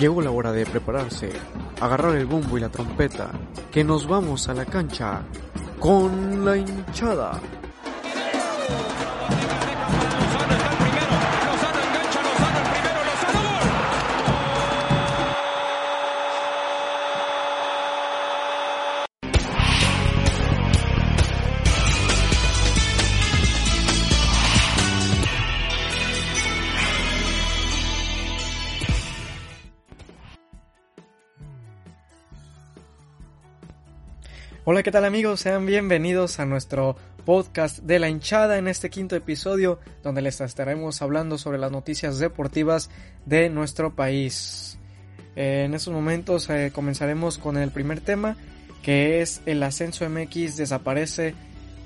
Llegó la hora de prepararse, agarrar el bombo y la trompeta, que nos vamos a la cancha con la hinchada. Hola, ¿qué tal amigos? Sean bienvenidos a nuestro podcast de la hinchada en este quinto episodio donde les estaremos hablando sobre las noticias deportivas de nuestro país. Eh, en estos momentos eh, comenzaremos con el primer tema que es el ascenso MX desaparece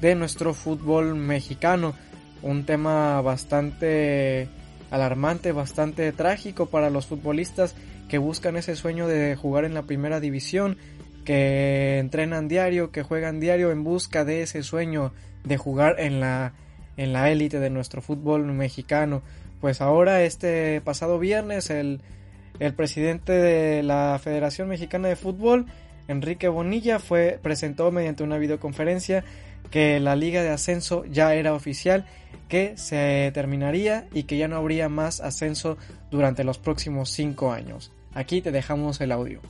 de nuestro fútbol mexicano. Un tema bastante alarmante, bastante trágico para los futbolistas que buscan ese sueño de jugar en la primera división que entrenan diario, que juegan diario en busca de ese sueño de jugar en la en la élite de nuestro fútbol mexicano. Pues ahora este pasado viernes el, el presidente de la Federación Mexicana de Fútbol, Enrique Bonilla, fue presentó mediante una videoconferencia que la liga de ascenso ya era oficial, que se terminaría y que ya no habría más ascenso durante los próximos cinco años. Aquí te dejamos el audio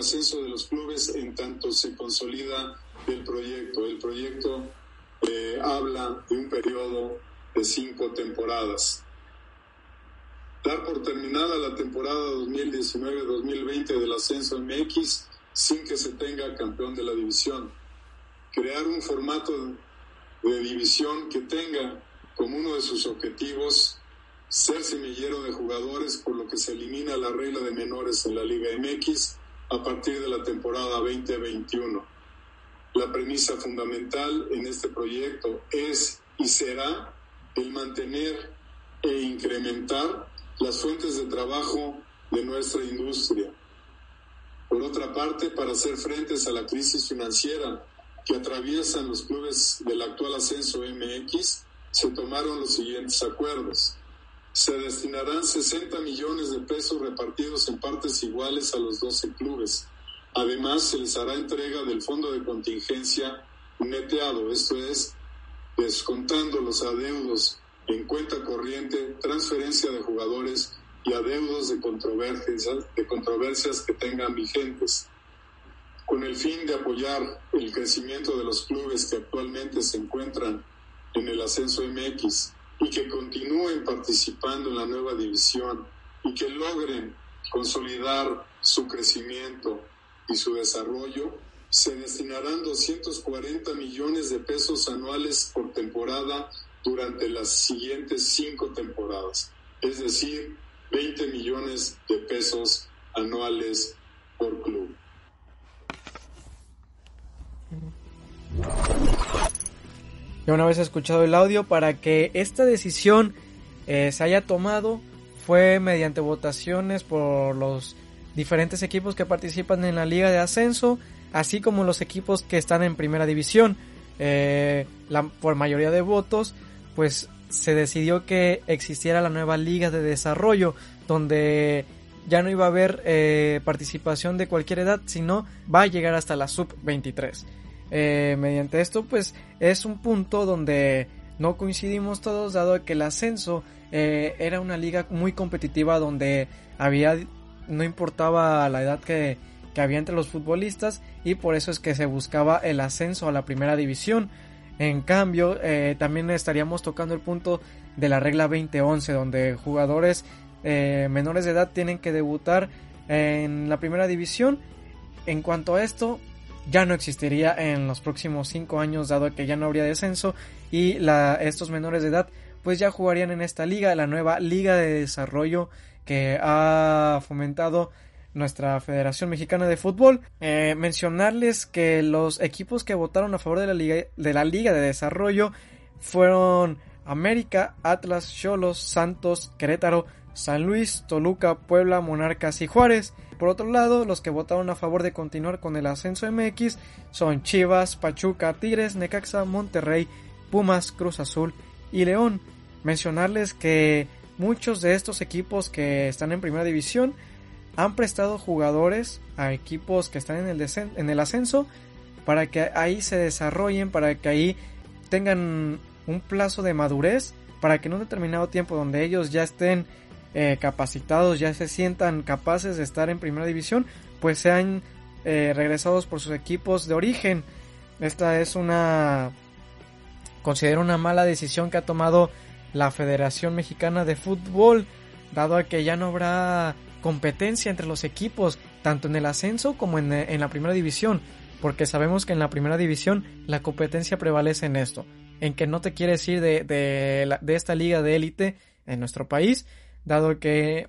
ascenso de los clubes en tanto se consolida el proyecto. El proyecto eh, habla de un periodo de cinco temporadas. Dar por terminada la temporada 2019-2020 del ascenso MX sin que se tenga campeón de la división. Crear un formato de división que tenga como uno de sus objetivos ser semillero de jugadores, por lo que se elimina la regla de menores en la Liga MX a partir de la temporada 2021. La premisa fundamental en este proyecto es y será el mantener e incrementar las fuentes de trabajo de nuestra industria. Por otra parte, para hacer frentes a la crisis financiera que atraviesan los clubes del actual ascenso MX, se tomaron los siguientes acuerdos se destinarán 60 millones de pesos repartidos en partes iguales a los 12 clubes. Además, se les hará entrega del fondo de contingencia neteado, esto es, descontando los adeudos en cuenta corriente, transferencia de jugadores y adeudos de controversias, de controversias que tengan vigentes, con el fin de apoyar el crecimiento de los clubes que actualmente se encuentran en el ascenso MX y que continúen participando en la nueva división y que logren consolidar su crecimiento y su desarrollo, se destinarán 240 millones de pesos anuales por temporada durante las siguientes cinco temporadas, es decir, 20 millones de pesos anuales por club. Ya una vez escuchado el audio, para que esta decisión eh, se haya tomado fue mediante votaciones por los diferentes equipos que participan en la liga de ascenso, así como los equipos que están en primera división. Eh, la, por mayoría de votos, pues se decidió que existiera la nueva liga de desarrollo, donde ya no iba a haber eh, participación de cualquier edad, sino va a llegar hasta la sub 23. Eh, mediante esto pues es un punto donde no coincidimos todos dado que el ascenso eh, era una liga muy competitiva donde había no importaba la edad que, que, había entre los futbolistas y por eso es que se buscaba el ascenso a la primera división. En cambio eh, también estaríamos tocando el punto de la regla 2011 donde jugadores menores de edad tienen que debutar en la primera división. En cuanto a esto ya no existiría en los próximos 5 años dado que ya no habría descenso y la, estos menores de edad pues ya jugarían en esta liga, la nueva liga de desarrollo que ha fomentado nuestra Federación Mexicana de Fútbol. Eh, mencionarles que los equipos que votaron a favor de la liga de, la liga de desarrollo fueron América, Atlas, Cholos, Santos, Querétaro, San Luis, Toluca, Puebla, Monarcas y Juárez. Por otro lado, los que votaron a favor de continuar con el ascenso MX son Chivas, Pachuca, Tigres, Necaxa, Monterrey, Pumas, Cruz Azul y León. Mencionarles que muchos de estos equipos que están en primera división han prestado jugadores a equipos que están en el, en el ascenso para que ahí se desarrollen, para que ahí tengan un plazo de madurez, para que en un determinado tiempo donde ellos ya estén eh, capacitados, ya se sientan capaces de estar en primera división, pues sean eh, regresados por sus equipos de origen. Esta es una, considero una mala decisión que ha tomado la Federación Mexicana de Fútbol, dado a que ya no habrá competencia entre los equipos, tanto en el ascenso como en, en la primera división, porque sabemos que en la primera división la competencia prevalece en esto, en que no te quieres ir de, de esta liga de élite en nuestro país, dado que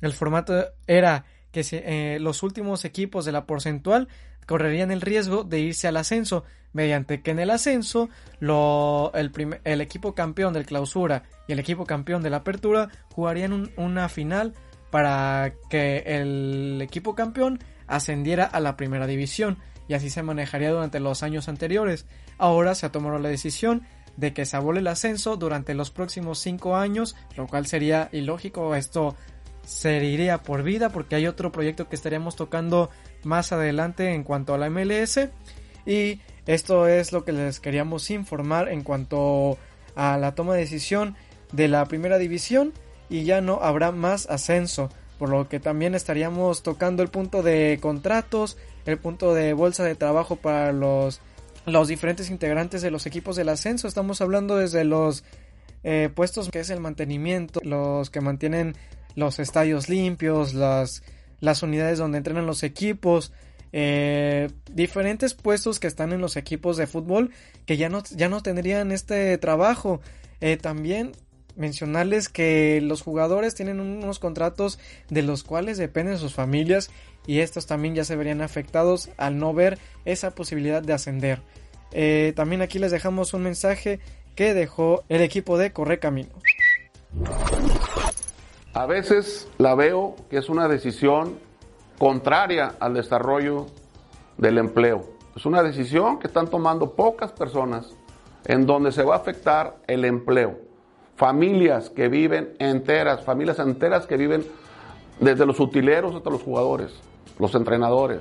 el formato era que eh, los últimos equipos de la porcentual correrían el riesgo de irse al ascenso, mediante que en el ascenso lo, el, el, equipo campeón del clausura y el equipo campeón de la apertura jugarían una final para que el equipo campeón ascendiera a la primera división y así se manejaría durante los años anteriores. Ahora se ha tomado la decisión de que se abole el ascenso durante los próximos cinco años, lo cual sería ilógico. Esto se iría por vida porque hay otro proyecto que estaríamos tocando más adelante en cuanto a la MLS. Y esto es lo que les queríamos informar en cuanto a la toma de decisión de la primera división y ya no habrá más ascenso, por lo que también estaríamos tocando el punto de contratos, el punto de bolsa de trabajo para los, los diferentes integrantes de los equipos del ascenso. Estamos hablando desde los eh, puestos que es el mantenimiento, los que mantienen los estadios limpios, las, las unidades donde entrenan los equipos, eh, diferentes puestos que están en los equipos de fútbol que ya no, ya no tendrían este trabajo. Eh, también mencionarles que los jugadores tienen unos contratos de los cuales dependen sus familias y estos también ya se verían afectados al no ver esa posibilidad de ascender. Eh, también aquí les dejamos un mensaje que dejó el equipo de Corre Camino. A veces la veo que es una decisión contraria al desarrollo del empleo. Es una decisión que están tomando pocas personas en donde se va a afectar el empleo familias que viven enteras, familias enteras que viven desde los utileros hasta los jugadores, los entrenadores,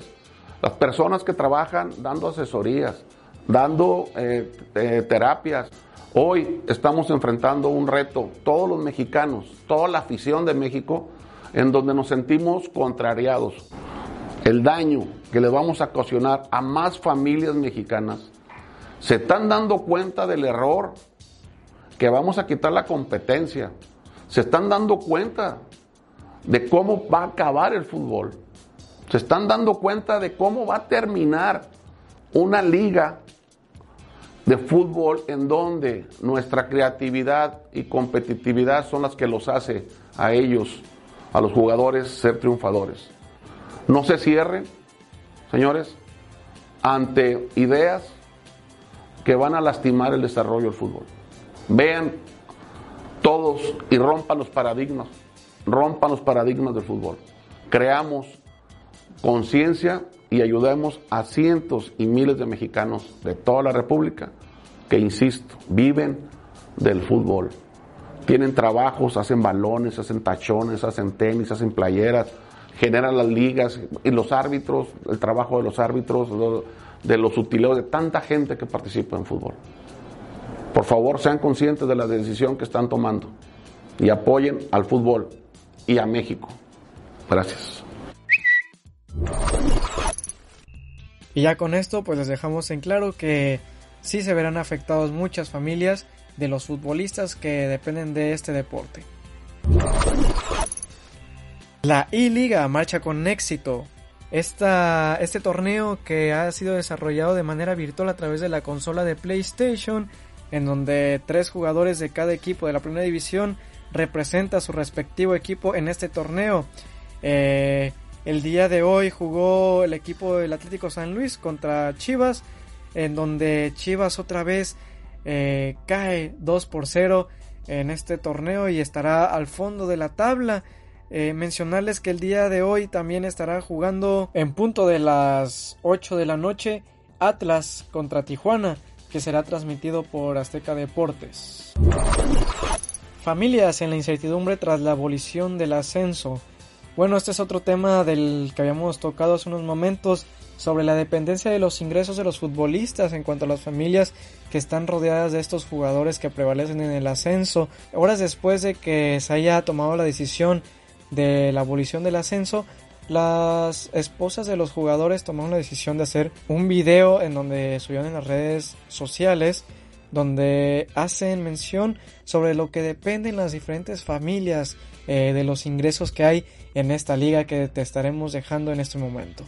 las personas que trabajan dando asesorías, dando eh, eh, terapias. Hoy estamos enfrentando un reto, todos los mexicanos, toda la afición de México, en donde nos sentimos contrariados. El daño que le vamos a ocasionar a más familias mexicanas, se están dando cuenta del error que vamos a quitar la competencia. Se están dando cuenta de cómo va a acabar el fútbol. Se están dando cuenta de cómo va a terminar una liga de fútbol en donde nuestra creatividad y competitividad son las que los hace a ellos, a los jugadores, ser triunfadores. No se cierren, señores, ante ideas que van a lastimar el desarrollo del fútbol. Vean todos y rompan los paradigmas, rompan los paradigmas del fútbol. Creamos conciencia y ayudemos a cientos y miles de mexicanos de toda la República que, insisto, viven del fútbol. Tienen trabajos, hacen balones, hacen tachones, hacen tenis, hacen playeras, generan las ligas y los árbitros, el trabajo de los árbitros, de los utileros, de tanta gente que participa en fútbol. Por favor, sean conscientes de la decisión que están tomando y apoyen al fútbol y a México. Gracias. Y ya con esto, pues les dejamos en claro que sí se verán afectados muchas familias de los futbolistas que dependen de este deporte. La I-Liga marcha con éxito. Esta, este torneo que ha sido desarrollado de manera virtual a través de la consola de PlayStation en donde tres jugadores de cada equipo de la primera división representa su respectivo equipo en este torneo. Eh, el día de hoy jugó el equipo del Atlético San Luis contra Chivas, en donde Chivas otra vez eh, cae 2 por 0 en este torneo y estará al fondo de la tabla. Eh, mencionarles que el día de hoy también estará jugando en punto de las 8 de la noche Atlas contra Tijuana que será transmitido por Azteca Deportes. Familias en la incertidumbre tras la abolición del ascenso. Bueno, este es otro tema del que habíamos tocado hace unos momentos sobre la dependencia de los ingresos de los futbolistas en cuanto a las familias que están rodeadas de estos jugadores que prevalecen en el ascenso. Horas después de que se haya tomado la decisión de la abolición del ascenso, las esposas de los jugadores tomaron la decisión de hacer un video en donde subieron en las redes sociales donde hacen mención sobre lo que dependen las diferentes familias eh, de los ingresos que hay en esta liga que te estaremos dejando en este momento.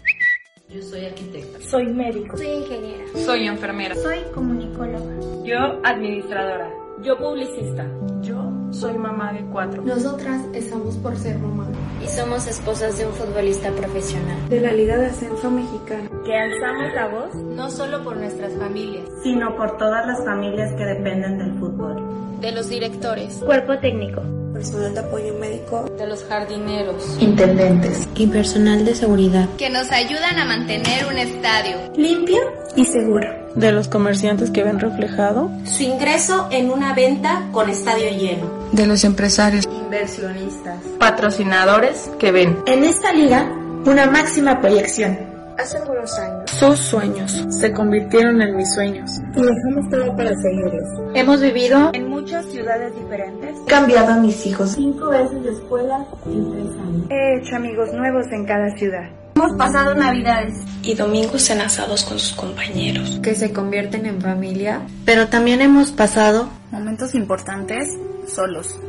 Yo soy arquitecta. Soy médico. Soy ingeniera. Soy enfermera. Soy comunicóloga. Yo administradora. Yo publicista. Yo soy mamá de cuatro. Nosotras estamos por ser mamá. Y somos esposas de un futbolista profesional. De la Liga de Ascenso Mexicana. Que alzamos la voz. No solo por nuestras familias. Sino por todas las familias que dependen del fútbol. De los directores. Cuerpo técnico. Personal de apoyo médico. De los jardineros. Intendentes. Y personal de seguridad. Que nos ayudan a mantener un estadio. Limpio y seguro de los comerciantes que ven reflejado su ingreso en una venta con estadio lleno, de los empresarios, inversionistas, patrocinadores que ven. En esta liga una máxima proyección. Hace algunos años, sus sueños se convirtieron en mis sueños. y dejamos todo para seguirlos. Hemos vivido en muchas ciudades diferentes, he cambiado a mis hijos. Cinco veces de escuela en tres años, he hecho amigos nuevos en cada ciudad. Hemos pasado navidades y domingos enlazados con sus compañeros, que se convierten en familia, pero también hemos pasado momentos importantes solos.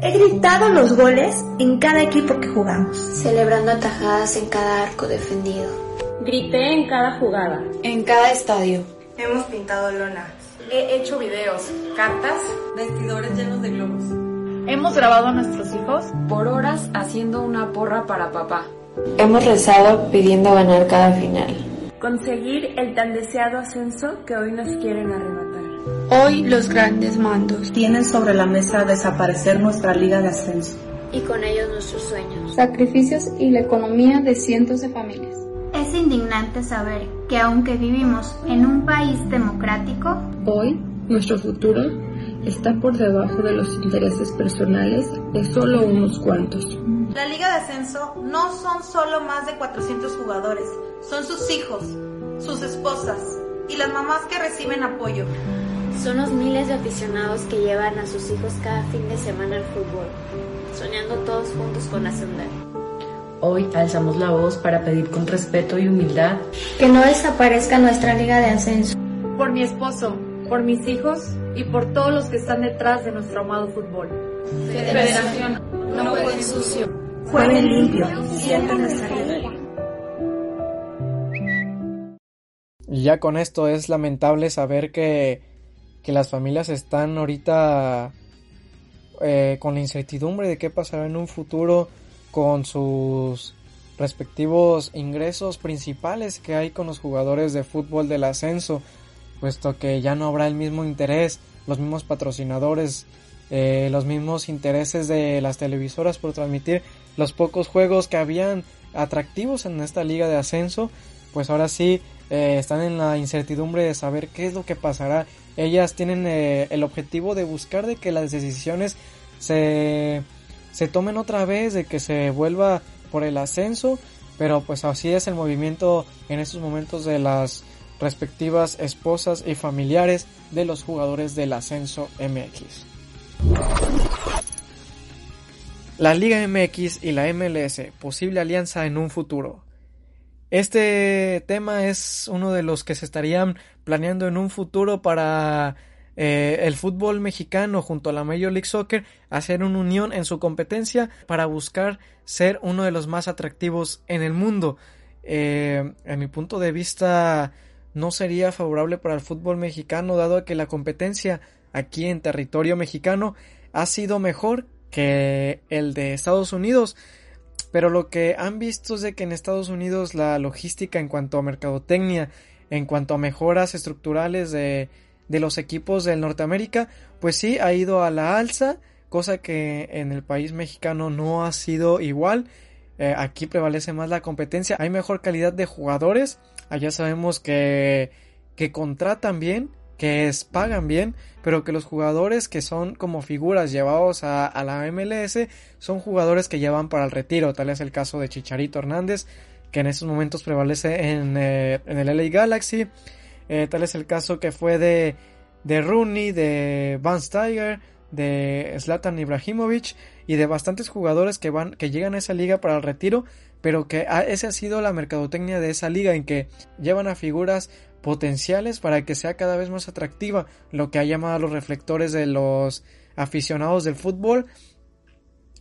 He gritado los goles en cada equipo que jugamos, celebrando atajadas en cada arco defendido. Grité en cada jugada, en cada estadio. Hemos pintado lonas. He hecho videos, cartas, vestidores llenos de globos. Hemos grabado a nuestros hijos por horas haciendo una porra para papá. Hemos rezado pidiendo ganar cada final. Conseguir el tan deseado ascenso que hoy nos quieren arrebatar. Hoy los grandes mandos tienen sobre la mesa desaparecer nuestra liga de ascenso. Y con ellos nuestros sueños. Sacrificios y la economía de cientos de familias. Es indignante saber que aunque vivimos en un país democrático, hoy nuestro futuro está por debajo de los intereses personales de solo unos cuantos. La Liga de Ascenso no son solo más de 400 jugadores, son sus hijos, sus esposas y las mamás que reciben apoyo. Son los miles de aficionados que llevan a sus hijos cada fin de semana al fútbol, soñando todos juntos con ascender. Hoy alzamos la voz para pedir con respeto y humildad que no desaparezca nuestra Liga de Ascenso. Por mi esposo, por mis hijos y por todos los que están detrás de nuestro amado fútbol. Federación, no jueguen sucio. Limpio, siempre nuestra liga. Y ya con esto es lamentable saber que, que las familias están ahorita eh, con la incertidumbre de qué pasará en un futuro con sus respectivos ingresos principales que hay con los jugadores de fútbol del ascenso, puesto que ya no habrá el mismo interés, los mismos patrocinadores, eh, los mismos intereses de las televisoras por transmitir los pocos juegos que habían atractivos en esta liga de ascenso, pues ahora sí eh, están en la incertidumbre de saber qué es lo que pasará. Ellas tienen eh, el objetivo de buscar de que las decisiones se, se tomen otra vez, de que se vuelva por el ascenso, pero pues así es el movimiento en estos momentos de las respectivas esposas y familiares de los jugadores del ascenso MX. La Liga MX y la MLS, posible alianza en un futuro. Este tema es uno de los que se estarían planeando en un futuro para eh, el fútbol mexicano junto a la Major League Soccer hacer una unión en su competencia para buscar ser uno de los más atractivos en el mundo. Eh, en mi punto de vista no sería favorable para el fútbol mexicano dado que la competencia aquí en territorio mexicano ha sido mejor que el de Estados Unidos. Pero lo que han visto es de que en Estados Unidos la logística en cuanto a mercadotecnia, en cuanto a mejoras estructurales de, de los equipos del Norteamérica, pues sí ha ido a la alza, cosa que en el país mexicano no ha sido igual. Eh, aquí prevalece más la competencia, hay mejor calidad de jugadores, allá sabemos que, que contratan bien, que es, pagan bien, pero que los jugadores que son como figuras llevados a, la MLS son jugadores que llevan para el retiro. Tal es el caso de Chicharito Hernández, que en estos momentos prevalece en, eh, en el LA Galaxy. Eh, tal es el caso que fue de, de Rooney, de Van Steiger, de Zlatan Ibrahimovic y de bastantes jugadores que van que llegan a esa liga para el retiro, pero que esa ha sido la mercadotecnia de esa liga en que llevan a figuras potenciales para que sea cada vez más atractiva, lo que ha llamado a los reflectores de los aficionados del fútbol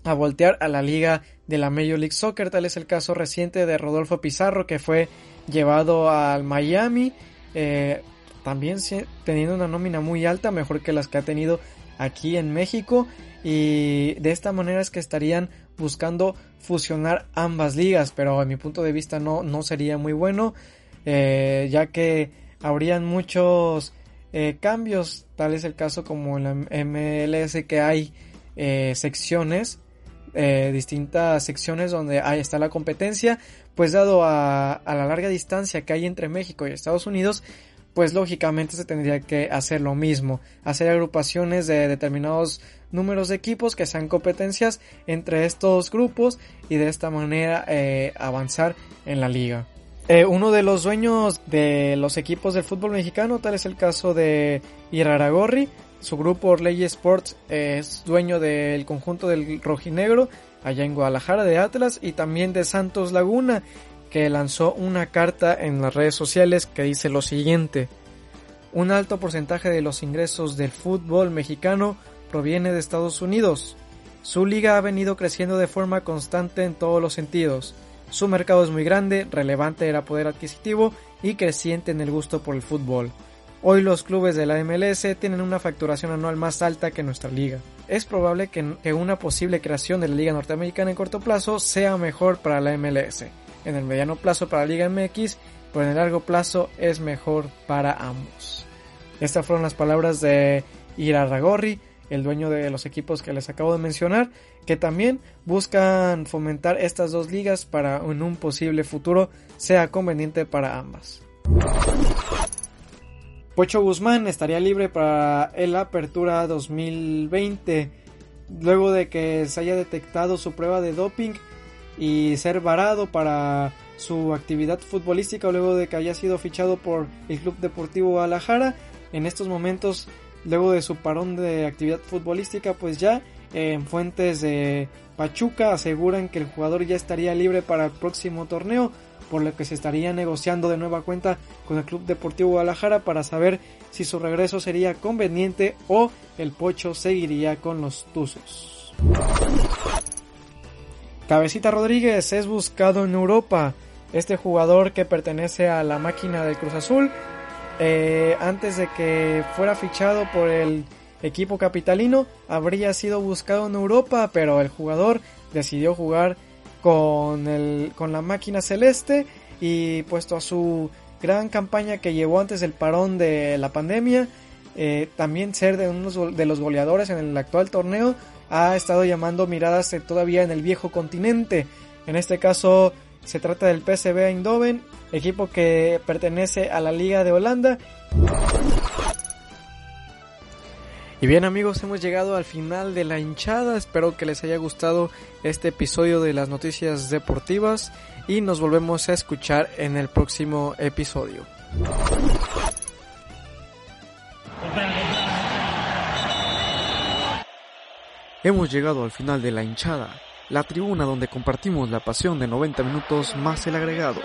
a voltear a la liga de la Major League Soccer. Tal es el caso reciente de Rodolfo Pizarro que fue llevado al Miami, eh, también teniendo una nómina muy alta, mejor que las que ha tenido aquí en México. Y de esta manera es que estarían buscando fusionar ambas ligas, pero a mi punto de vista no, no sería muy bueno. Eh, ya que habrían muchos eh, cambios, tal es el caso como en la MLS que hay eh, secciones, distintas secciones donde ahí está la competencia, pues dado a, a la larga distancia que hay entre México y Estados Unidos, pues lógicamente se tendría que hacer lo mismo, hacer agrupaciones de determinados números de equipos que sean competencias entre estos grupos y de esta manera avanzar en la liga. Eh, uno de los dueños de los equipos del fútbol mexicano, tal es el caso de Iraragorri. Su grupo Orley Sports es dueño del conjunto del rojinegro allá en Guadalajara de Atlas y también de Santos Laguna, lanzó una carta en las redes sociales que dice lo siguiente. Un alto porcentaje de los ingresos del fútbol mexicano proviene de Estados Unidos. Su liga ha venido creciendo de forma constante en todos los sentidos su mercado es muy grande, relevante era poder adquisitivo y creciente en el gusto por el fútbol. Hoy los clubes de la MLS tienen una facturación anual más alta que nuestra liga. Es probable que, una posible creación de la Liga Norteamericana en corto plazo sea mejor para la MLS. En el mediano plazo para la Liga MX, pero en el largo plazo es mejor para ambos. Estas fueron las palabras de Ira Ragorri, el dueño de los equipos que les acabo de mencionar, que también buscan fomentar estas dos ligas para en un posible futuro sea conveniente para ambas. Pocho Guzmán estaría libre para el Apertura 2020 luego de que se haya detectado su prueba de doping y ser varado para su actividad futbolística luego de que haya sido fichado por el Club Deportivo Guadalajara. En estos momentos luego de su parón de actividad futbolística, pues ya en fuentes de Pachuca aseguran que el jugador ya estaría libre para el próximo torneo, por lo que se estaría negociando de nueva cuenta con el Club Deportivo Guadalajara para saber si su regreso sería conveniente o el Pocho seguiría con los Tuzos. Cabecita Rodríguez es buscado en Europa. Este jugador que pertenece a la máquina del Cruz Azul eh, antes de que fuera fichado por el equipo capitalino, habría sido buscado en Europa, pero el jugador decidió jugar con, el, con la máquina celeste y puesto a su gran campaña que llevó antes del parón de la pandemia, eh, también ser de uno de los goleadores en el actual torneo, ha estado llamando miradas todavía en el viejo continente. En este caso se trata del PSV Eindhoven equipo que pertenece a la Liga de Holanda. Y bien amigos, hemos llegado al final de la hinchada, espero que les haya gustado este episodio de las noticias deportivas y nos volvemos a escuchar en el próximo episodio. Hemos llegado al final de la hinchada, la tribuna donde compartimos la pasión de 90 minutos más el agregado.